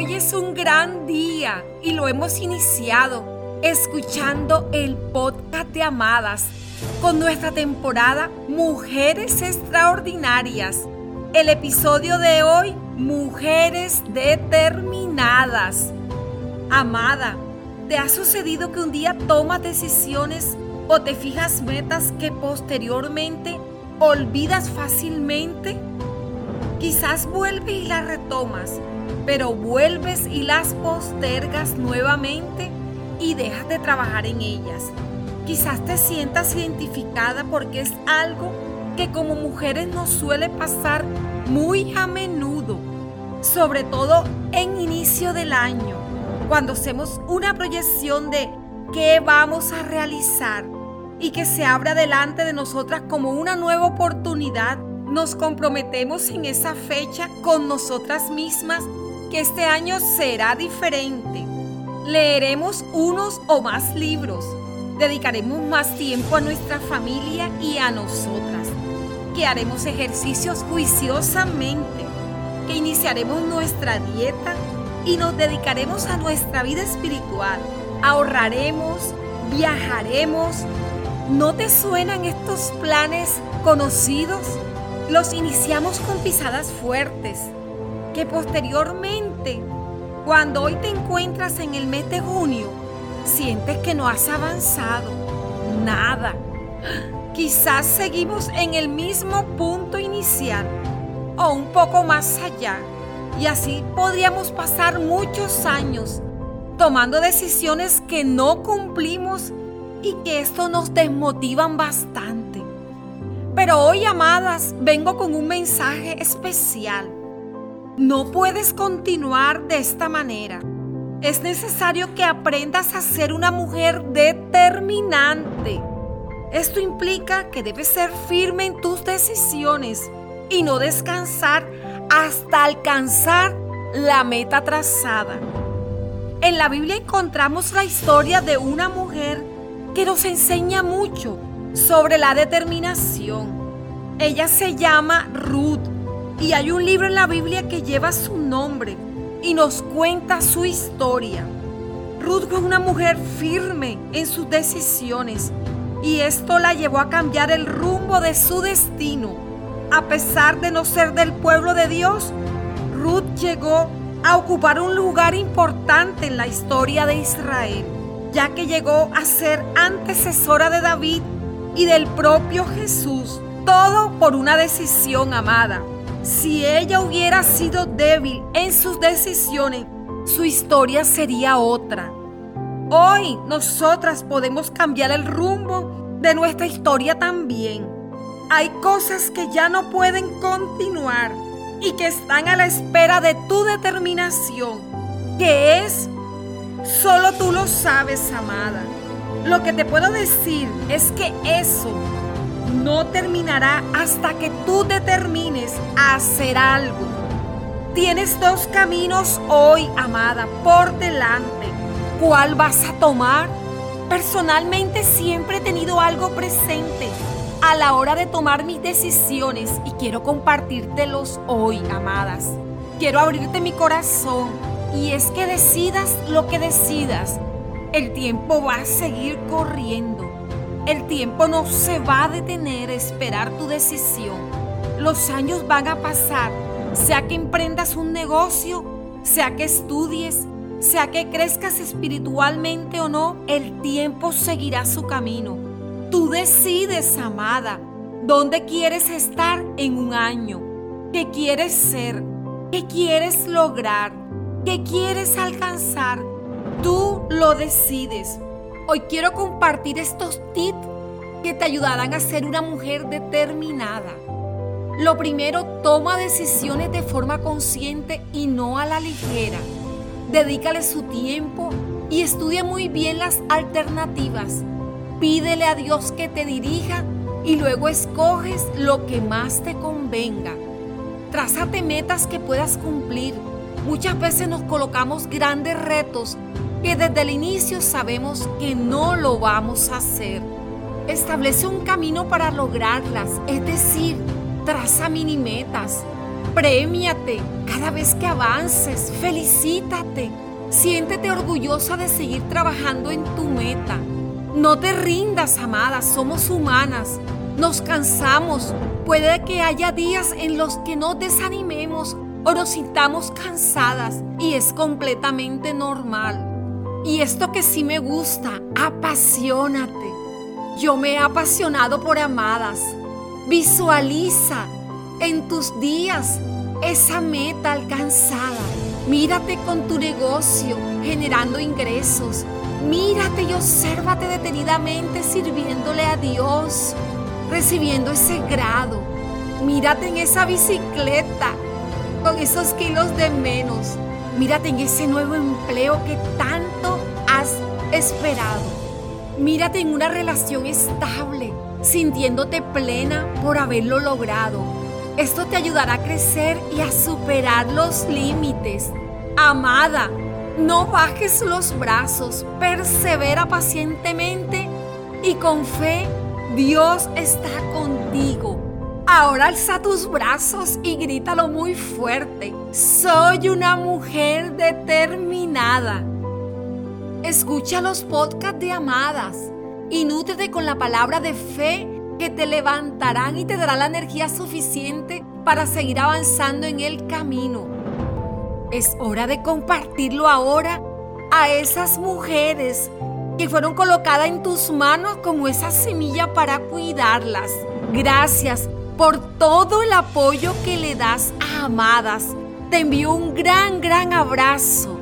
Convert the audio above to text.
Hoy es un gran día y lo hemos iniciado escuchando el podcast de Amadas con nuestra temporada Mujeres Extraordinarias. El episodio de hoy, Mujeres Determinadas. Amada, ¿te ha sucedido que un día tomas decisiones o te fijas metas que posteriormente olvidas fácilmente? Quizás vuelves y las retomas, pero vuelves y las postergas nuevamente y dejas de trabajar en ellas. Quizás te sientas identificada porque es algo que como mujeres nos suele pasar muy a menudo, sobre todo en inicio del año, cuando hacemos una proyección de qué vamos a realizar y que se abra delante de nosotras como una nueva oportunidad, nos comprometemos en esa fecha con nosotras mismas que este año será diferente. Leeremos unos o más libros, dedicaremos más tiempo a nuestra familia y a nosotras, que haremos ejercicios juiciosamente, que iniciaremos nuestra dieta y nos dedicaremos a nuestra vida espiritual, ahorraremos, viajaremos, ¿No te suenan estos planes conocidos? Los iniciamos con pisadas fuertes, que posteriormente, cuando hoy te encuentras en el mes de junio, sientes que no has avanzado nada. Quizás seguimos en el mismo punto inicial o un poco más allá. Y así podríamos pasar muchos años tomando decisiones que no cumplimos y que esto nos desmotivan bastante. Pero hoy, amadas, vengo con un mensaje especial. No puedes continuar de esta manera. Es necesario que aprendas a ser una mujer determinante. Esto implica que debes ser firme en tus decisiones y no descansar hasta alcanzar la meta trazada. En la Biblia encontramos la historia de una mujer que nos enseña mucho sobre la determinación. Ella se llama Ruth y hay un libro en la Biblia que lleva su nombre y nos cuenta su historia. Ruth fue una mujer firme en sus decisiones y esto la llevó a cambiar el rumbo de su destino. A pesar de no ser del pueblo de Dios, Ruth llegó a ocupar un lugar importante en la historia de Israel ya que llegó a ser antecesora de David y del propio Jesús. Todo por una decisión amada. Si ella hubiera sido débil en sus decisiones, su historia sería otra. Hoy nosotras podemos cambiar el rumbo de nuestra historia también. Hay cosas que ya no pueden continuar y que están a la espera de tu determinación, que es Solo tú lo sabes, amada. Lo que te puedo decir es que eso no terminará hasta que tú determines hacer algo. Tienes dos caminos hoy, amada, por delante. ¿Cuál vas a tomar? Personalmente siempre he tenido algo presente a la hora de tomar mis decisiones y quiero compartírtelos hoy, amadas. Quiero abrirte mi corazón y es que decidas lo que decidas, el tiempo va a seguir corriendo. El tiempo no se va a detener a esperar tu decisión. Los años van a pasar, sea que emprendas un negocio, sea que estudies, sea que crezcas espiritualmente o no, el tiempo seguirá su camino. Tú decides, amada, dónde quieres estar en un año, qué quieres ser, qué quieres lograr ¿Qué quieres alcanzar? Tú lo decides. Hoy quiero compartir estos tips que te ayudarán a ser una mujer determinada. Lo primero, toma decisiones de forma consciente y no a la ligera. Dedícale su tiempo y estudia muy bien las alternativas. Pídele a Dios que te dirija y luego escoges lo que más te convenga. Trázate metas que puedas cumplir Muchas veces nos colocamos grandes retos que desde el inicio sabemos que no lo vamos a hacer. Establece un camino para lograrlas, es decir, traza mini metas. Premiate cada vez que avances, felicítate. Siéntete orgullosa de seguir trabajando en tu meta. No te rindas, amada, somos humanas. Nos cansamos. Puede que haya días en los que nos desanimemos o cansadas y es completamente normal. Y esto que sí me gusta, apasionate. Yo me he apasionado por amadas. Visualiza en tus días esa meta alcanzada. Mírate con tu negocio generando ingresos. Mírate y obsérvate detenidamente sirviéndole a Dios, recibiendo ese grado. Mírate en esa bicicleta con esos kilos de menos. Mírate en ese nuevo empleo que tanto has esperado. Mírate en una relación estable, sintiéndote plena por haberlo logrado. Esto te ayudará a crecer y a superar los límites. Amada, no bajes los brazos, persevera pacientemente y con fe Dios está contigo. Ahora alza tus brazos y grítalo muy fuerte. Soy una mujer determinada. Escucha los podcasts de Amadas y nútrete con la palabra de fe que te levantarán y te dará la energía suficiente para seguir avanzando en el camino. Es hora de compartirlo ahora a esas mujeres que fueron colocadas en tus manos como esa semilla para cuidarlas. Gracias por todo el apoyo que le das a Amadas. Te envío un gran, gran abrazo.